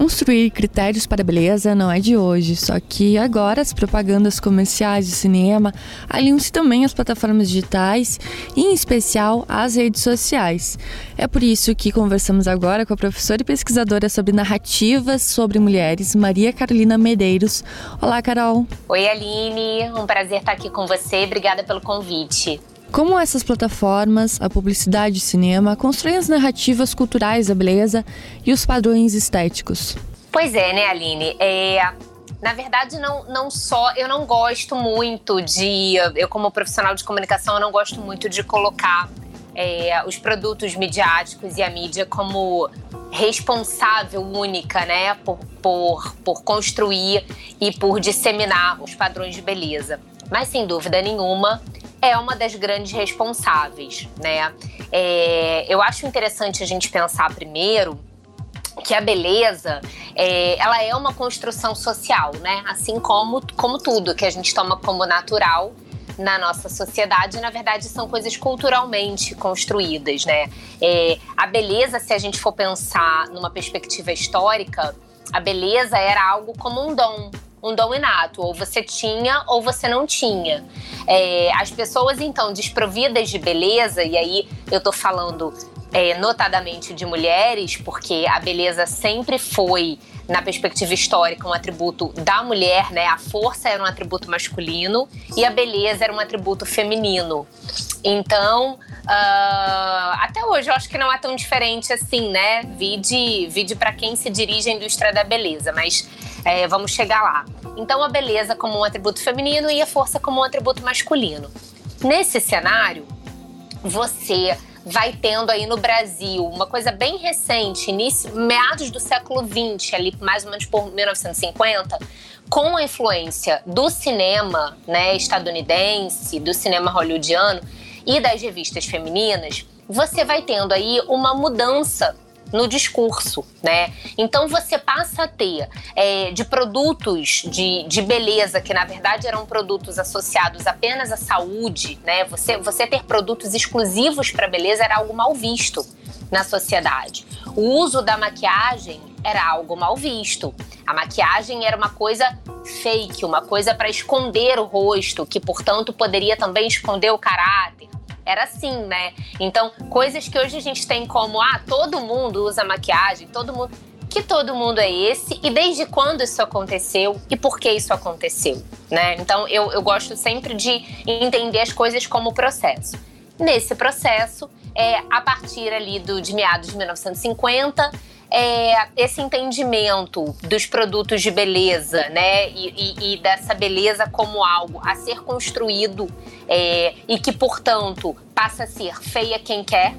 Construir critérios para beleza não é de hoje, só que agora as propagandas comerciais de cinema aliam-se também às plataformas digitais e, em especial, às redes sociais. É por isso que conversamos agora com a professora e pesquisadora sobre narrativas sobre mulheres, Maria Carolina Medeiros. Olá, Carol. Oi, Aline. Um prazer estar aqui com você. Obrigada pelo convite. Como essas plataformas, a publicidade e cinema constroem as narrativas culturais da beleza e os padrões estéticos? Pois é, né, Aline? É, na verdade, não, não só. Eu não gosto muito de. Eu, como profissional de comunicação, eu não gosto muito de colocar é, os produtos midiáticos e a mídia como responsável única, né, por, por, por construir e por disseminar os padrões de beleza. Mas, sem dúvida nenhuma, é uma das grandes responsáveis, né? É, eu acho interessante a gente pensar primeiro que a beleza é, ela é uma construção social, né? Assim como, como tudo que a gente toma como natural na nossa sociedade, na verdade, são coisas culturalmente construídas, né? É, a beleza, se a gente for pensar numa perspectiva histórica, a beleza era algo como um dom, um dom inato, ou você tinha ou você não tinha. É, as pessoas, então, desprovidas de beleza, e aí eu tô falando é, notadamente de mulheres, porque a beleza sempre foi, na perspectiva histórica, um atributo da mulher, né? A força era um atributo masculino e a beleza era um atributo feminino. Então, uh, até hoje eu acho que não é tão diferente assim, né? Vide, vide para quem se dirige à indústria da beleza, mas é, vamos chegar lá. Então, a beleza como um atributo feminino e a força como um atributo masculino. Nesse cenário, você vai tendo aí no Brasil uma coisa bem recente, início, meados do século XX, ali mais ou menos por 1950, com a influência do cinema né, estadunidense, do cinema hollywoodiano e das revistas femininas, você vai tendo aí uma mudança no discurso, né? Então você passa a ter é, de produtos de, de beleza que na verdade eram produtos associados apenas à saúde, né? Você, você ter produtos exclusivos para beleza era algo mal visto na sociedade. O uso da maquiagem era algo mal visto. A maquiagem era uma coisa fake, uma coisa para esconder o rosto, que portanto poderia também esconder o caráter era assim, né? Então, coisas que hoje a gente tem como, ah, todo mundo usa maquiagem, todo mundo. Que todo mundo é esse e desde quando isso aconteceu e por que isso aconteceu, né? Então, eu, eu gosto sempre de entender as coisas como processo. Nesse processo, é, a partir ali do, de meados de 1950, é, esse entendimento dos produtos de beleza, né? E, e, e dessa beleza como algo a ser construído é, e que, portanto, passa a ser feia quem quer.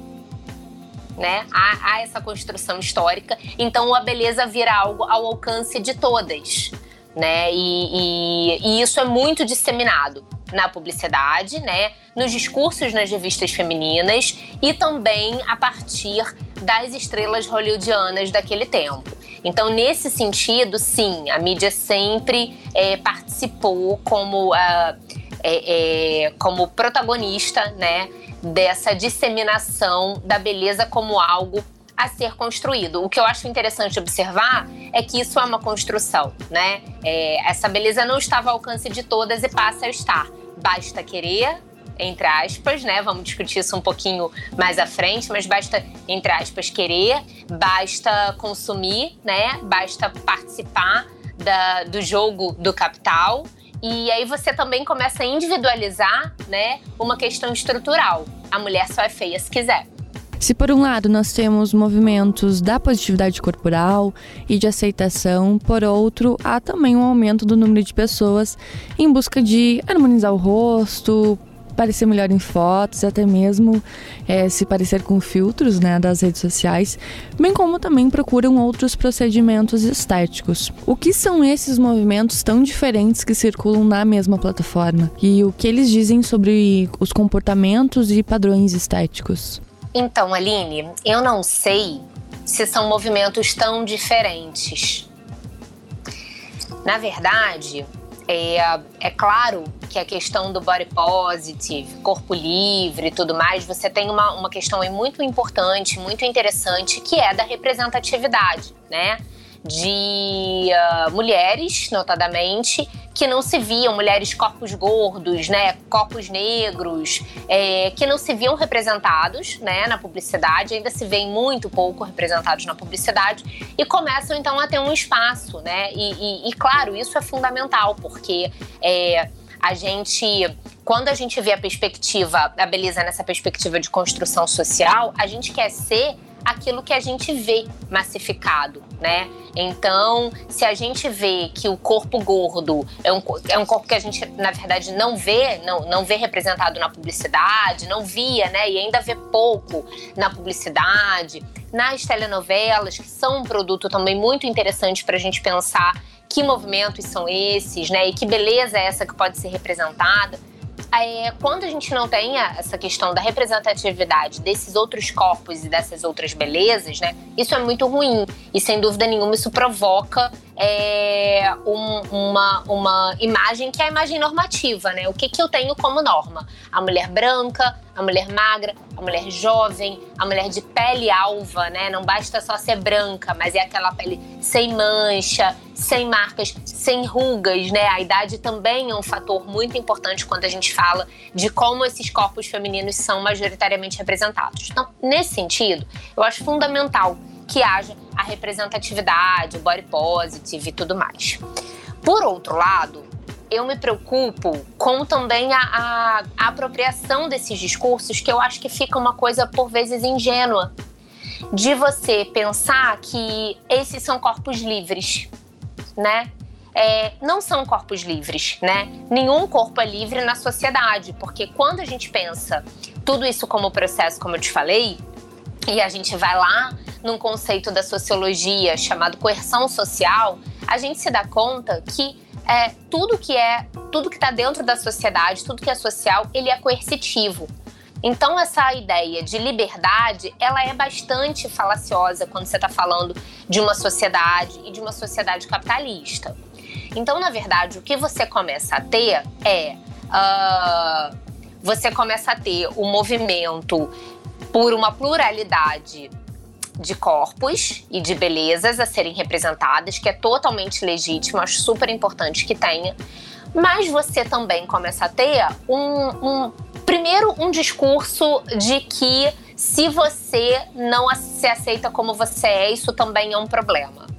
Né? Há, há essa construção histórica, então a beleza vira algo ao alcance de todas, né? E, e, e isso é muito disseminado na publicidade, né? Nos discursos nas revistas femininas e também a partir das estrelas hollywoodianas daquele tempo. Então, nesse sentido, sim, a mídia sempre é, participou como, uh, é, é, como protagonista né, dessa disseminação da beleza como algo a ser construído. O que eu acho interessante observar é que isso é uma construção, né? É, essa beleza não estava ao alcance de todas e passa a estar. Basta querer, entre aspas, né? Vamos discutir isso um pouquinho mais à frente, mas basta, entre aspas, querer, basta consumir, né? Basta participar da, do jogo do capital. E aí você também começa a individualizar, né, uma questão estrutural. A mulher só é feia se quiser. Se por um lado nós temos movimentos da positividade corporal e de aceitação, por outro, há também um aumento do número de pessoas em busca de harmonizar o rosto, parecer melhor em fotos, até mesmo é, se parecer com filtros né, das redes sociais, bem como também procuram outros procedimentos estéticos. O que são esses movimentos tão diferentes que circulam na mesma plataforma? E o que eles dizem sobre os comportamentos e padrões estéticos? Então, Aline, eu não sei se são movimentos tão diferentes. Na verdade, é, é claro que a questão do body positive, corpo livre e tudo mais, você tem uma, uma questão aí muito importante, muito interessante, que é da representatividade, né? De uh, mulheres, notadamente, que não se viam, mulheres corpos gordos, né, corpos negros, é, que não se viam representados, né, na publicidade, ainda se veem muito pouco representados na publicidade e começam então a ter um espaço, né, e, e, e claro, isso é fundamental porque é, a gente quando a gente vê a perspectiva, a beleza nessa perspectiva de construção social, a gente quer ser aquilo que a gente vê massificado, né? Então, se a gente vê que o corpo gordo é um, é um corpo que a gente, na verdade, não vê, não, não vê representado na publicidade, não via, né? E ainda vê pouco na publicidade, nas telenovelas, que são um produto também muito interessante para a gente pensar que movimentos são esses, né? E que beleza é essa que pode ser representada é, quando a gente não tem essa questão da representatividade desses outros corpos e dessas outras belezas, né? Isso é muito ruim. E sem dúvida nenhuma isso provoca é, um, uma, uma imagem que é a imagem normativa, né? O que, que eu tenho como norma? A mulher branca, a mulher magra, a mulher jovem, a mulher de pele alva, né? Não basta só ser branca, mas é aquela pele sem mancha, sem marcas, sem rugas, né? A idade também é um fator muito importante quando a gente fala de como esses corpos femininos são majoritariamente representados. Então, nesse sentido, eu acho fundamental que haja a representatividade, o body positive e tudo mais. Por outro lado, eu me preocupo com também a, a, a, apropriação desses discursos, que eu acho que fica uma coisa por vezes ingênua, de você pensar que esses são corpos livres, né? É, não são corpos livres, né? Nenhum corpo é livre na sociedade, porque quando a gente pensa tudo isso como processo, como eu te falei, e a gente vai lá num conceito da sociologia chamado coerção social, a gente se dá conta que é, tudo que é, tudo que está dentro da sociedade, tudo que é social, ele é coercitivo. Então essa ideia de liberdade, ela é bastante falaciosa quando você está falando de uma sociedade e de uma sociedade capitalista. Então, na verdade, o que você começa a ter é uh, você começa a ter o movimento por uma pluralidade de corpos e de belezas a serem representadas, que é totalmente legítimo, acho super importante que tenha. Mas você também começa a ter um, um primeiro um discurso de que se você não se aceita como você é, isso também é um problema.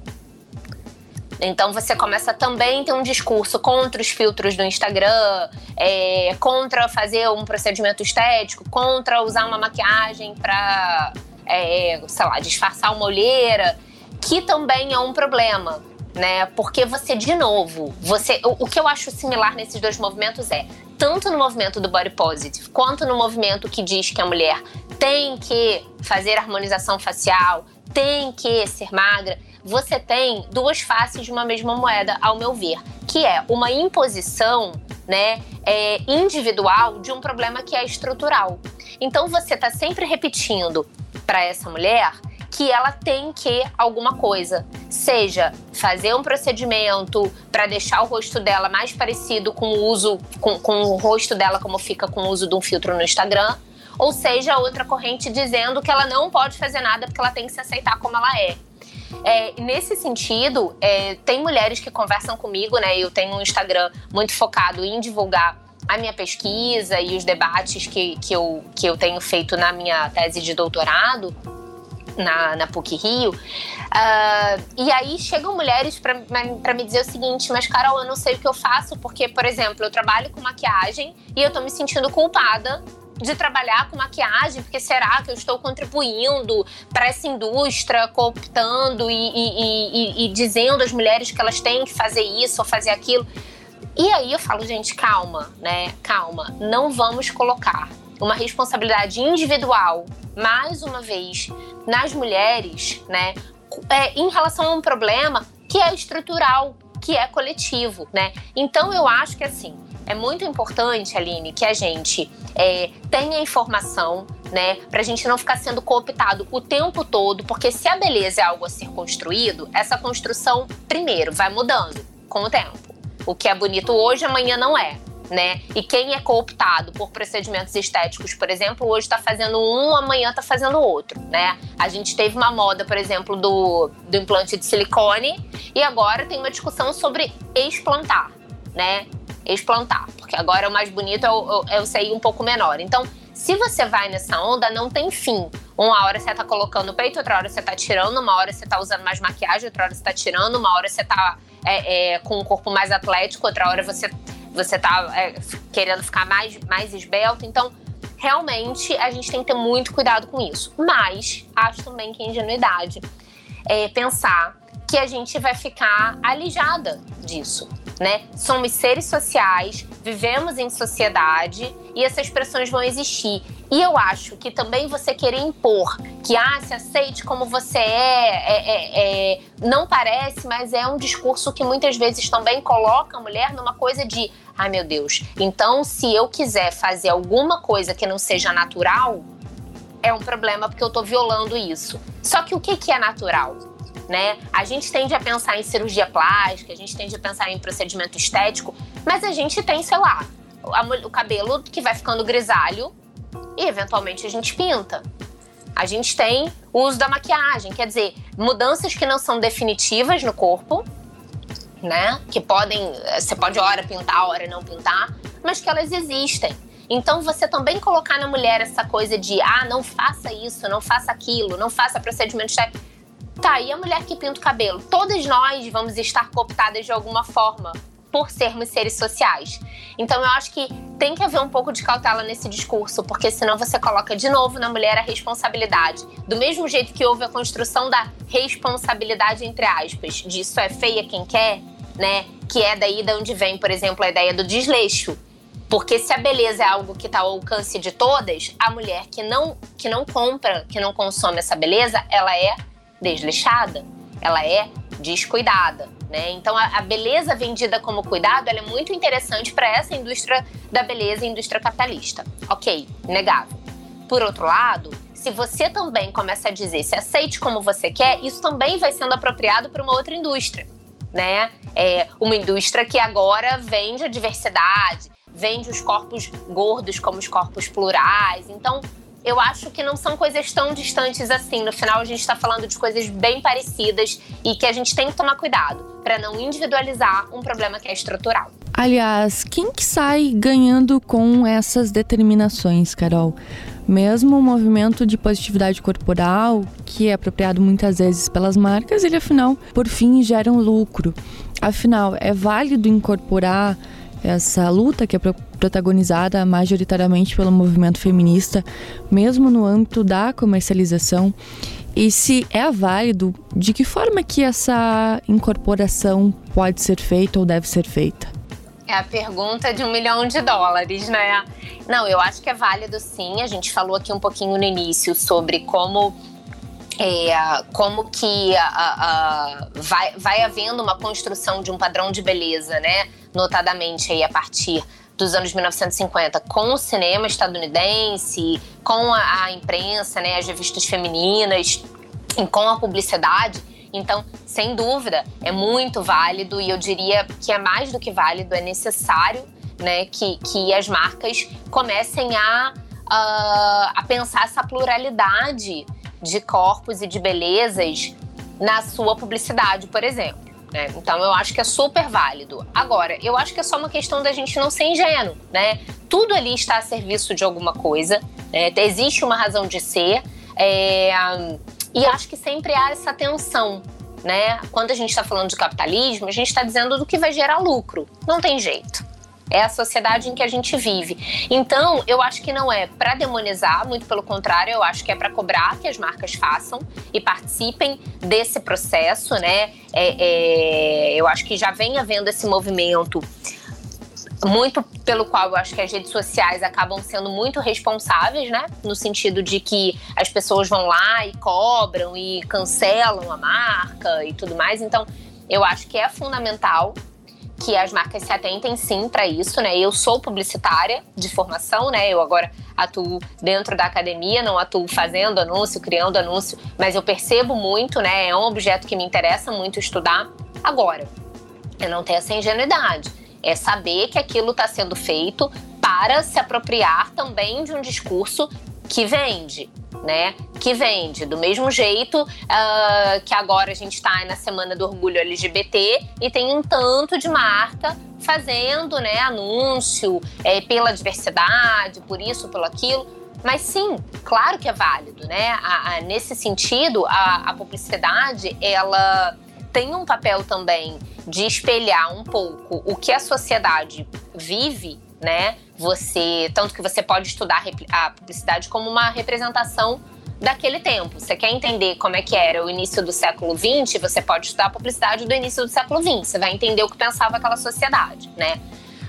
Então você começa também a ter um discurso contra os filtros do Instagram, é, contra fazer um procedimento estético, contra usar uma maquiagem para é, sei lá, disfarçar uma olheira, que também é um problema, né? Porque você, de novo, você. O, o que eu acho similar nesses dois movimentos é tanto no movimento do body positive quanto no movimento que diz que a mulher tem que fazer harmonização facial, tem que ser magra, você tem duas faces de uma mesma moeda, ao meu ver, que é uma imposição né, é, individual de um problema que é estrutural. Então você está sempre repetindo para essa mulher que ela tem que alguma coisa, seja fazer um procedimento para deixar o rosto dela mais parecido com o uso com, com o rosto dela como fica com o uso de um filtro no Instagram, ou seja, outra corrente dizendo que ela não pode fazer nada porque ela tem que se aceitar como ela é. É, nesse sentido, é, tem mulheres que conversam comigo, né? Eu tenho um Instagram muito focado em divulgar a minha pesquisa e os debates que, que, eu, que eu tenho feito na minha tese de doutorado na, na PUC Rio. Uh, e aí chegam mulheres para me dizer o seguinte: Mas, Carol, eu não sei o que eu faço, porque, por exemplo, eu trabalho com maquiagem e eu tô me sentindo culpada de trabalhar com maquiagem, porque será que eu estou contribuindo para essa indústria, cooptando e, e, e, e dizendo às mulheres que elas têm que fazer isso ou fazer aquilo? E aí eu falo, gente, calma, né? Calma. Não vamos colocar uma responsabilidade individual, mais uma vez, nas mulheres, né? É, em relação a um problema que é estrutural, que é coletivo, né? Então eu acho que assim é muito importante, Aline, que a gente é, tenha informação, né, para a gente não ficar sendo cooptado o tempo todo, porque se a beleza é algo a ser construído, essa construção primeiro vai mudando com o tempo. O que é bonito hoje, amanhã não é. né? E quem é cooptado por procedimentos estéticos, por exemplo, hoje está fazendo um, amanhã está fazendo outro, né? A gente teve uma moda, por exemplo, do, do implante de silicone e agora tem uma discussão sobre explantar, né? Explantar, porque agora o mais bonito é o, é CI um pouco menor. Então, se você vai nessa onda, não tem fim. Uma hora você tá colocando o peito, outra hora você tá tirando, uma hora você tá usando mais maquiagem, outra hora você tá tirando, uma hora você tá é, é, com um corpo mais atlético, outra hora você, você tá é, querendo ficar mais, mais esbelto. Então, realmente, a gente tem que ter muito cuidado com isso. Mas, acho também que é ingenuidade é pensar que a gente vai ficar alijada disso né? Somos seres sociais, vivemos em sociedade e essas pressões vão existir. E eu acho que também você querer impor que ah, se aceite como você é, é, é, é não parece, mas é um discurso que muitas vezes também coloca a mulher numa coisa de ah, meu Deus, então se eu quiser fazer alguma coisa que não seja natural, é um problema porque eu tô violando isso. Só que o que, que é natural? Né? A gente tende a pensar em cirurgia plástica, a gente tende a pensar em procedimento estético, mas a gente tem, sei lá, o cabelo que vai ficando grisalho e eventualmente a gente pinta. A gente tem o uso da maquiagem, quer dizer, mudanças que não são definitivas no corpo, né? Que podem, você pode hora pintar, hora não pintar, mas que elas existem. Então você também colocar na mulher essa coisa de ah, não faça isso, não faça aquilo, não faça procedimento estético Tá, e a mulher que pinta o cabelo? Todas nós vamos estar cooptadas de alguma forma por sermos seres sociais. Então eu acho que tem que haver um pouco de cautela nesse discurso, porque senão você coloca de novo na mulher a responsabilidade. Do mesmo jeito que houve a construção da responsabilidade, entre aspas, disso é feia quem quer, né? Que é daí de onde vem, por exemplo, a ideia do desleixo. Porque se a beleza é algo que está ao alcance de todas, a mulher que não, que não compra, que não consome essa beleza, ela é desleixada, ela é descuidada. Né? Então, a, a, beleza vendida como cuidado é muito interessante para essa indústria da beleza, indústria capitalista. Ok, negável. Por outro lado, se você também começa a dizer se aceite como você quer, isso também vai sendo apropriado para uma outra indústria. Né? É uma indústria que agora vende a diversidade, vende os corpos gordos como os corpos plurais. Então, eu acho que não são coisas tão distantes assim. No final, a gente está falando de coisas bem parecidas e que a gente tem que tomar cuidado para não individualizar um problema que é estrutural. Aliás, quem que sai ganhando com essas determinações, Carol? Mesmo o movimento de positividade corporal, que é apropriado muitas vezes pelas marcas, ele afinal, por fim, gera um lucro. Afinal, é válido incorporar essa luta que é protagonizada majoritariamente pelo movimento feminista, mesmo no âmbito da comercialização, e se é válido, de que forma que essa incorporação pode ser feita ou deve ser feita? É a pergunta de um milhão de dólares, né? Não, eu acho que é válido sim. A gente falou aqui um pouquinho no início sobre como é, como que a, a, vai, vai havendo uma construção de um padrão de beleza, né? Notadamente aí a partir dos anos 1950 com o cinema estadunidense, com a, a imprensa, né, as revistas femininas, e com a publicidade. Então, sem dúvida, é muito válido e eu diria que é mais do que válido, é necessário né, que, que as marcas comecem a, a, a pensar essa pluralidade de corpos e de belezas na sua publicidade, por exemplo. Né? Então eu acho que é super válido. Agora, eu acho que é só uma questão da gente não ser ingênuo, né? Tudo ali está a serviço de alguma coisa, né? existe uma razão de ser, é... e acho que sempre há essa tensão. Né? Quando a gente está falando de capitalismo, a gente está dizendo do que vai gerar lucro. Não tem jeito. É a sociedade em que a gente vive. Então, eu acho que não é para demonizar, muito pelo contrário, eu acho que é para cobrar que as marcas façam e participem desse processo, né? É, é, eu acho que já vem havendo esse movimento muito pelo qual eu acho que as redes sociais acabam sendo muito responsáveis, né? No sentido de que as pessoas vão lá e cobram e cancelam a marca e tudo mais. Então, eu acho que é fundamental que as marcas se atentem sim para isso, né? Eu sou publicitária de formação, né? Eu agora atuo dentro da academia, não atuo fazendo anúncio, criando anúncio, mas eu percebo muito, né? É um objeto que me interessa muito estudar. Agora, eu não tenho essa ingenuidade. É saber que aquilo está sendo feito para se apropriar também de um discurso que vende, né? Que vende. Do mesmo jeito uh, que agora a gente está na Semana do Orgulho LGBT e tem um tanto de marca fazendo né, anúncio é, pela diversidade, por isso, pelo aquilo. Mas sim, claro que é válido, né? A, a, nesse sentido, a, a publicidade, ela tem um papel também de espelhar um pouco o que a sociedade vive, né? Você, tanto que você pode estudar a publicidade como uma representação daquele tempo. Você quer entender como é que era o início do século XX, você pode estudar a publicidade do início do século XX. Você vai entender o que pensava aquela sociedade, né?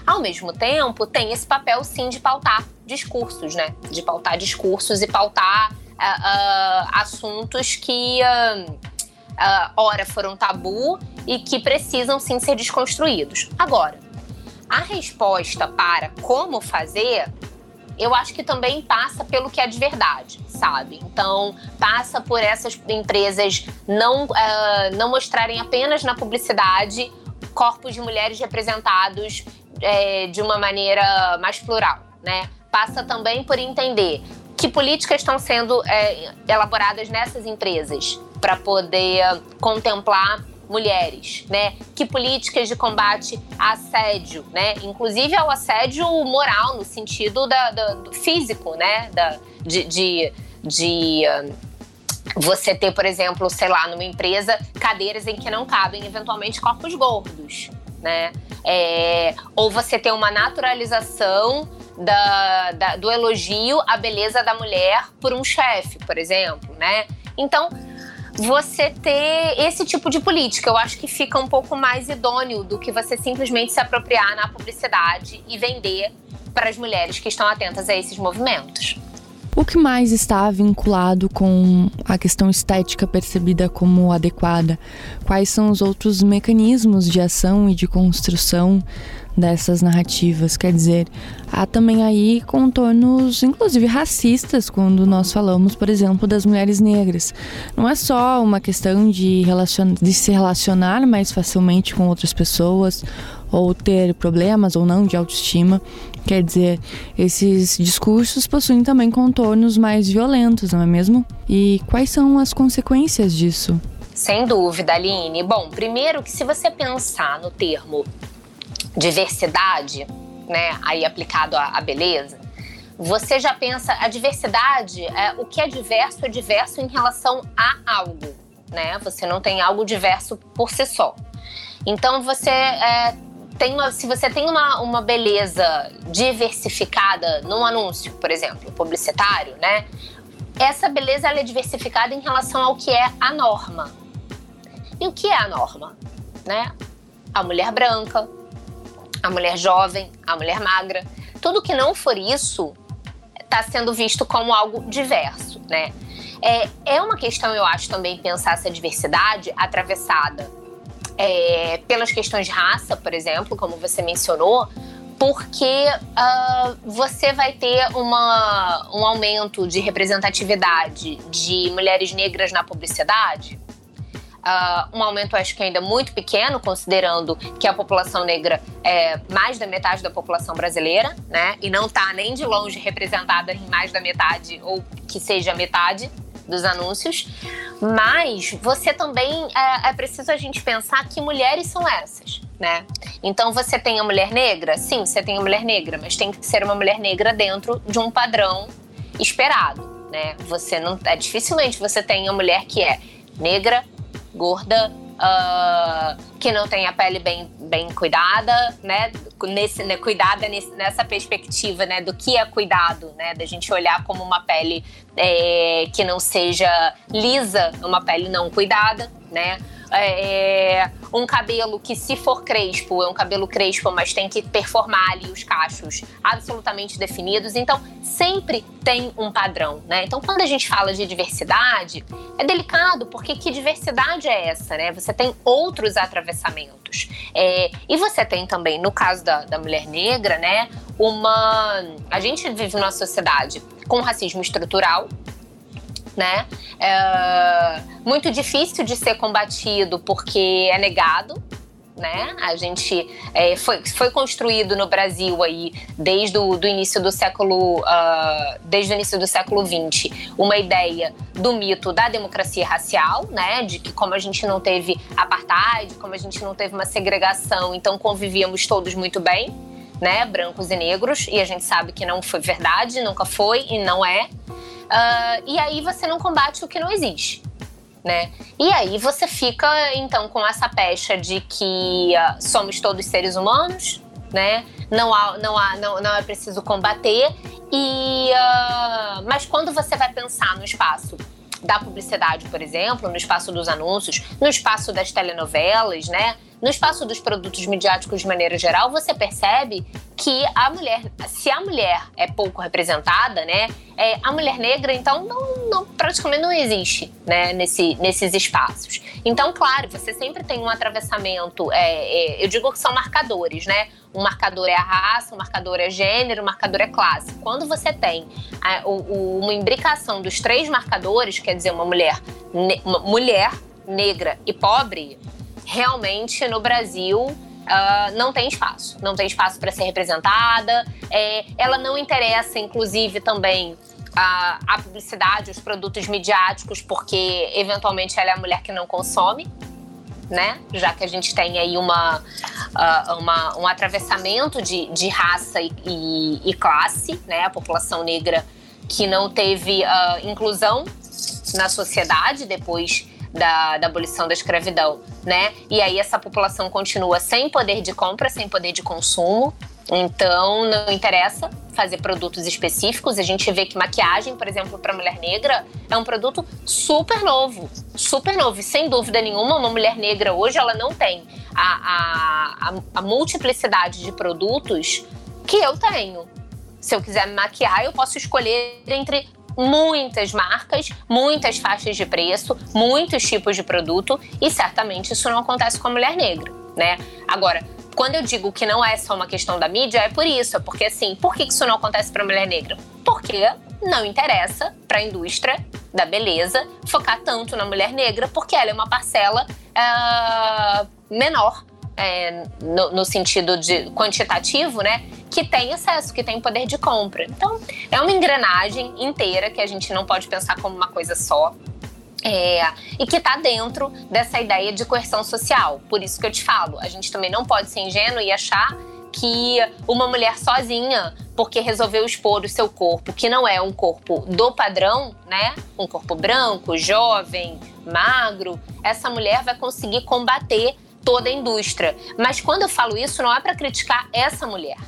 Ao mesmo tempo, tem esse papel sim de pautar discursos, né? De pautar discursos e pautar uh, uh, assuntos que uh, ora foram tabu e que precisam sim ser desconstruídos. Agora, a resposta para como fazer eu acho que também passa pelo que é de verdade, sabe? Então, passa por essas empresas não, uh, não mostrarem apenas na publicidade corpos de mulheres representados é, de uma maneira mais plural, né? Passa também por entender que políticas estão sendo é, elaboradas nessas empresas para poder contemplar mulheres, né? Que políticas de combate a assédio, né? Inclusive ao assédio moral, no sentido da, da do físico, né? Da, de, de, de uh, você ter, por exemplo, sei lá, numa empresa, cadeiras em que não cabem eventualmente corpos gordos, né? É, ou você ter uma naturalização da, da, do elogio à beleza da mulher por um chefe, por exemplo, né? Então, você ter esse tipo de política. Eu acho que fica um pouco mais idôneo do que você simplesmente se apropriar na publicidade e vender para as mulheres que estão atentas a esses movimentos. O que mais está vinculado com a questão estética percebida como adequada? Quais são os outros mecanismos de ação e de construção dessas narrativas. Quer dizer, há também aí contornos, inclusive racistas, quando nós falamos, por exemplo, das mulheres negras. Não é só uma questão de, relacion... de se relacionar mais facilmente com outras pessoas ou ter problemas ou não de autoestima. Quer dizer, esses discursos possuem também contornos mais violentos, não é mesmo? E quais são as consequências disso? Sem dúvida, Aline. Bom, primeiro que se você pensar no termo diversidade, né, aí aplicado à, beleza, você já pensa a diversidade, é, o que é diverso é diverso em relação a algo, né? Você não tem algo diverso por si só. Então você é, tem uma, se você tem uma, uma beleza diversificada num anúncio, por exemplo, publicitário, né? Essa beleza ela é diversificada em relação ao que é a norma. E o que é a norma, né? A mulher branca, a mulher jovem, a mulher magra. Tudo que não for isso está sendo visto como algo diverso, né? É, é uma questão, eu acho, também pensar essa diversidade atravessada é, pelas questões de raça, por exemplo, como você mencionou, porque uh, você vai ter uma, um aumento de representatividade de mulheres negras na publicidade uh, um aumento acho que ainda muito pequeno, considerando que a população negra é mais da metade da população brasileira, né? E não está nem de longe representada em mais da metade, ou que seja metade dos anúncios. Mas você também é, é preciso a gente pensar que mulheres são essas, né? Então você tem a mulher negra, sim, você tem a mulher negra, mas tem que ser uma mulher negra dentro de um padrão esperado. Né? Você não é dificilmente você tem a mulher que é negra, gorda, uh, que não tem a pele bem, bem cuidada, né? Nesse, né, cuidada nesse, nessa perspectiva, né? Do que é cuidado, né? Da gente olhar como uma pele é, que não seja lisa, uma pele não cuidada, né? É, um cabelo que, se for crespo, é um cabelo crespo, mas tem que performar ali os cachos absolutamente definidos. Então, sempre tem um padrão, né? Então, quando a gente fala de diversidade, é delicado, porque que diversidade é essa, né? Você tem outros atravessamentos. É, e você tem também, no caso da, da mulher negra, né? Uma. A gente vive numa sociedade com racismo estrutural, né? É muito difícil de ser combatido porque é negado, né? A gente é, foi, foi construído no Brasil aí desde o do início do século uh, desde o início do século XX uma ideia do mito da democracia racial, né? De que como a gente não teve apartheid, como a gente não teve uma segregação, então convivíamos todos muito bem, né? Brancos e negros e a gente sabe que não foi verdade, nunca foi e não é. Uh, e aí você não combate o que não existe né? E aí você fica então com essa pecha de que uh, somos todos seres humanos, né? Não há, não há, não, não é preciso combater. E uh, mas quando você vai pensar no espaço da publicidade, por exemplo, no espaço dos anúncios, no espaço das telenovelas, né? No espaço dos produtos midiáticos de maneira geral, você percebe que a mulher, se a mulher é pouco representada, né, é, a mulher negra então não, não, praticamente não existe, né, nesse, nesses espaços. Então, claro, você sempre tem um atravessamento. É, é, eu digo que são marcadores, né? Um marcador é a raça, um marcador é gênero, um marcador é classe. Quando você tem a, o, uma imbricação dos três marcadores, quer dizer, uma mulher, ne, uma mulher negra e pobre, realmente no Brasil Uh, não tem espaço. Não tem espaço para ser representada. É, ela não interessa, inclusive, também a, a, publicidade, os produtos midiáticos, porque eventualmente ela é a mulher que não consome. Né? Já que a gente tem aí uma, uh, uma um atravessamento de, de raça e, e, e, classe, né? A população negra que não teve uh, inclusão na sociedade depois da, da abolição da escravidão, né? E aí essa população continua sem poder de compra, sem poder de consumo. Então, não interessa fazer produtos específicos. A gente vê que maquiagem, por exemplo, para mulher negra é um produto super novo, super novo. E sem dúvida nenhuma, uma mulher negra hoje ela não tem a, a, a multiplicidade de produtos que eu tenho. Se eu quiser me maquiar, eu posso escolher entre muitas marcas, muitas faixas de preço, muitos tipos de produto e certamente isso não acontece com a mulher negra, né? Agora, quando eu digo que não é só uma questão da mídia, é por isso, é porque assim, por que isso não acontece para a mulher negra? Porque não interessa para a indústria da beleza focar tanto na mulher negra, porque ela é uma parcela uh, menor é, no, no, sentido de quantitativo, né? Que tem acesso, que tem poder de compra. Então, é uma engrenagem inteira que a gente não pode pensar como uma coisa só. É, e que está dentro dessa ideia de coerção social. Por isso que eu te falo, a gente também não pode ser ingênuo e achar que uma mulher sozinha, porque resolveu expor o seu corpo, que não é um corpo do padrão, né? Um corpo branco, jovem, magro, essa mulher vai conseguir combater toda a indústria. Mas quando eu falo isso, não é para criticar essa mulher.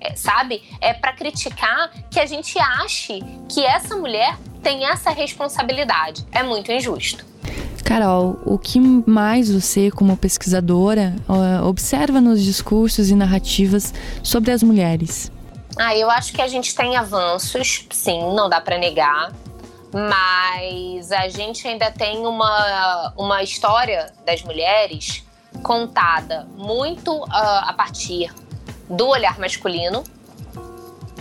É, sabe? É para criticar que a gente ache que essa mulher tem essa responsabilidade. É muito injusto. Carol, o que mais você, como pesquisadora, observa nos discursos e narrativas sobre as mulheres? Ah, eu acho que a gente tem avanços, sim, não dá para negar, mas a gente ainda tem uma, uma história das mulheres contada muito uh, a partir do olhar masculino,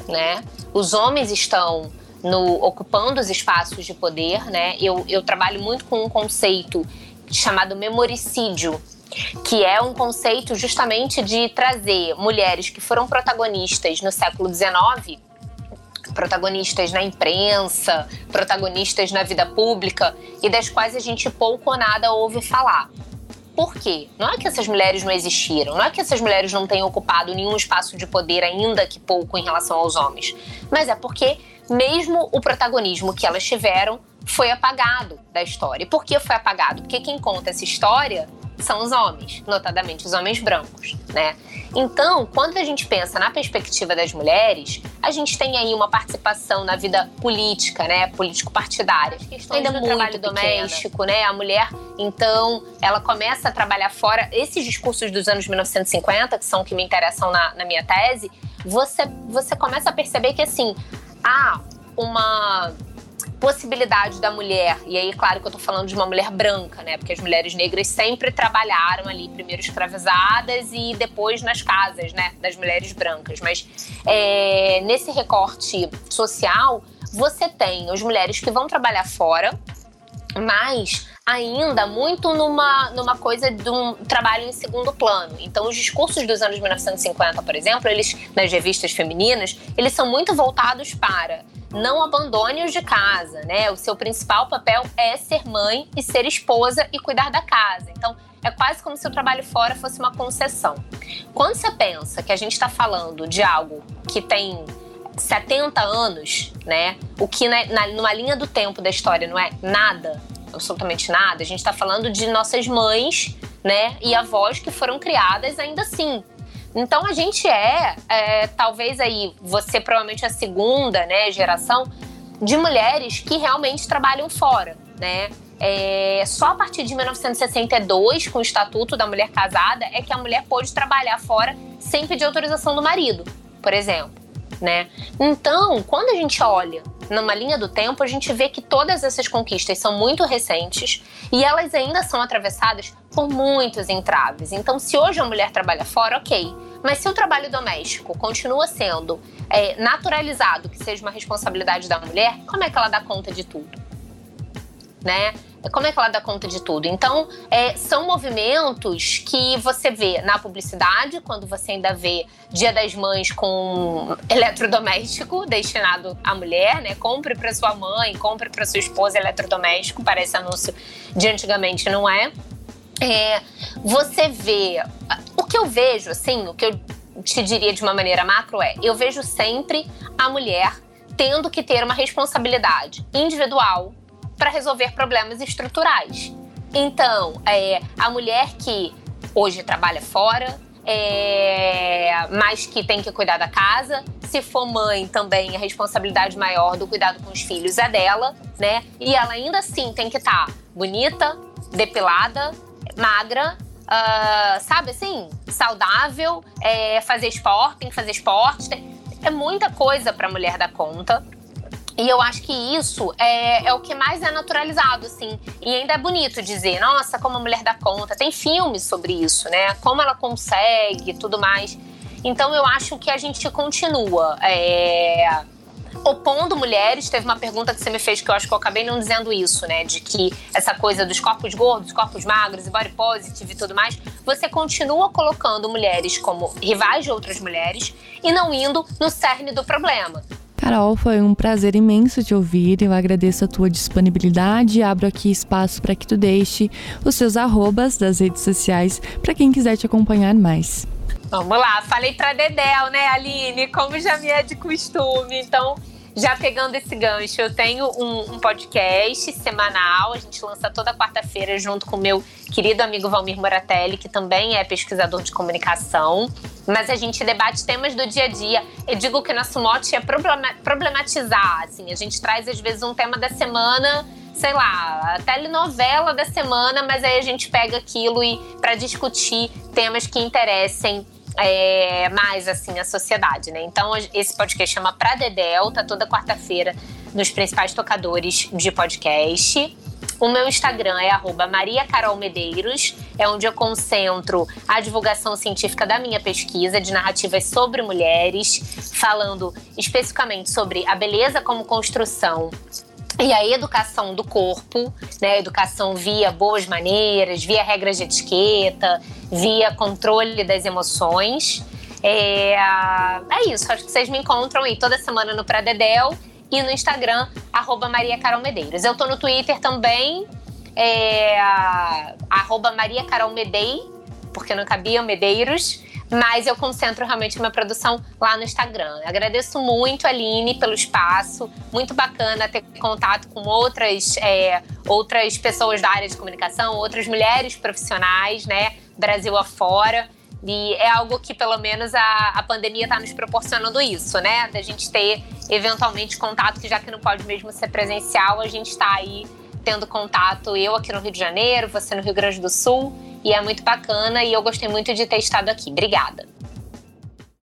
né? Os homens estão no, ocupando os espaços de poder, né? Eu, eu trabalho muito com um conceito chamado memoricídio, que é um conceito justamente de trazer mulheres que foram protagonistas no século XIX, protagonistas na imprensa, protagonistas na vida pública e das quais a gente pouco ou nada ouve falar. Por quê? Não é que essas mulheres não existiram, não é que essas mulheres não tenham ocupado nenhum espaço de poder, ainda que pouco, em relação aos homens, mas é porque, mesmo o protagonismo que elas tiveram, foi apagado da história. E por que foi apagado? Porque quem conta essa história são os homens, notadamente os homens brancos, né? Então, quando a gente pensa na perspectiva das mulheres, a gente tem aí uma participação na vida política, né, político-partidária. Ainda muito trabalho pequena. doméstico, né? A mulher, então, ela começa a trabalhar fora. Esses discursos dos anos 1950, que são que me interessam na, na minha tese, você, você começa a perceber que, assim, há uma possibilidade da mulher, e aí, claro que eu tô falando de uma mulher branca, né? Porque as mulheres negras sempre trabalharam ali, primeiro escravizadas e depois nas casas, né? Das mulheres brancas. Mas é, nesse recorte social, você tem as mulheres que vão trabalhar fora, mas ainda muito numa, numa coisa de um trabalho em segundo plano. Então, os discursos dos anos 1950, por exemplo, eles nas revistas femininas, eles são muito voltados para não abandone-os de casa, né? O seu principal papel é ser mãe e ser esposa e cuidar da casa. Então, é quase como se o trabalho fora fosse uma concessão. Quando você pensa que a gente está falando de algo que tem 70 anos, né? O que na, na, numa linha do tempo da história não é nada, absolutamente nada. A gente está falando de nossas mães, né? E avós que foram criadas ainda assim. Então a gente é, é talvez aí você provavelmente a segunda, né, geração de mulheres que realmente trabalham fora, né? É, só a partir de 1962, com o Estatuto da Mulher Casada, é que a mulher pôde trabalhar fora sem pedir autorização do marido, por exemplo né? Então, quando a gente olha numa linha do tempo, a gente vê que todas essas conquistas são muito recentes e elas ainda são atravessadas por muitos entraves. Então, se hoje a mulher trabalha fora, ok. Mas se o trabalho doméstico continua sendo é, naturalizado, que seja uma responsabilidade da mulher, como é que ela dá conta de tudo? Né? Como é que ela dá conta de tudo? Então, é, são movimentos que você vê na publicidade, quando você ainda vê Dia das Mães com eletrodoméstico destinado à mulher, né? Compre para sua mãe, compre para sua esposa eletrodoméstico, parece anúncio de antigamente, não é? é? Você vê. O que eu vejo, assim, o que eu te diria de uma maneira macro é: eu vejo sempre a mulher tendo que ter uma responsabilidade individual para resolver problemas estruturais. Então, é, a mulher que hoje trabalha fora, é, mas que tem que cuidar da casa. Se for mãe, também a responsabilidade maior do cuidado com os filhos é dela, né? E ela ainda assim tem que estar tá bonita, depilada, magra, uh, sabe assim, saudável, é, fazer esporte, tem que fazer esporte. Tem, é muita coisa para a mulher dar conta. E eu acho que isso é, é o que mais é naturalizado, assim. E ainda é bonito dizer, nossa, como a mulher dá conta. Tem filmes sobre isso, né? Como ela consegue tudo mais. Então eu acho que a gente continua. É opondo mulheres. Teve uma pergunta que você me fez que eu acho que eu acabei não dizendo isso, né? De que essa coisa dos corpos gordos, corpos magros body positive e tudo mais, você continua colocando mulheres como rivais de outras mulheres e não indo no cerne do problema. Carol, foi um prazer imenso te ouvir. Eu agradeço a tua disponibilidade e abro aqui espaço para que tu deixe os seus arrobas das redes sociais para quem quiser te acompanhar mais. Vamos lá, falei para Dedel, né, Aline? Como já me é de costume. Então, já pegando esse gancho, eu tenho um, um, podcast semanal, a gente lança toda quarta-feira junto com o meu querido amigo Valmir Moratelli, que também é pesquisador de comunicação. Mas a gente debate temas do dia a dia. Eu digo que nosso mote é problematizar, assim, a gente traz às vezes um tema da semana sei lá, a telenovela da semana, mas aí a gente pega aquilo e para discutir temas que interessem é, mais assim a sociedade, né? Então esse podcast chama Pra Dedel, tá toda quarta-feira nos principais tocadores de podcast. O meu Instagram é @maria_carol_medeiros, é onde eu concentro a divulgação científica da minha pesquisa de narrativas sobre mulheres, falando especificamente sobre a beleza como construção e a educação do corpo, né? Educação via boas maneiras, via regras de etiqueta, via controle das emoções. É, é isso, acho que vocês me encontram aí toda semana no Pradedel e no Instagram, arroba Maria Carol Medeiros. Eu tô no Twitter também, é, Maria Carol Medei, porque não cabia Medeiros. Mas eu concentro realmente a minha produção lá no Instagram. agradeço muito, Aline, pelo espaço. Muito bacana ter contato com outras, é, outras pessoas da área de comunicação, outras mulheres profissionais, né? Brasil afora. E é algo que, pelo menos, a, a pandemia está nos proporcionando isso, né? Da gente ter, eventualmente, contato, que já que não pode mesmo ser presencial, a gente está aí tendo contato, eu aqui no Rio de Janeiro, você no Rio Grande do Sul. E é muito bacana e eu gostei muito de ter estado aqui. Obrigada.